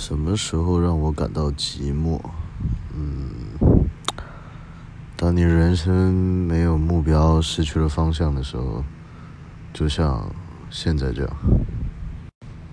什么时候让我感到寂寞？嗯当你人生没有目标失去了方向的时候就像现在这样。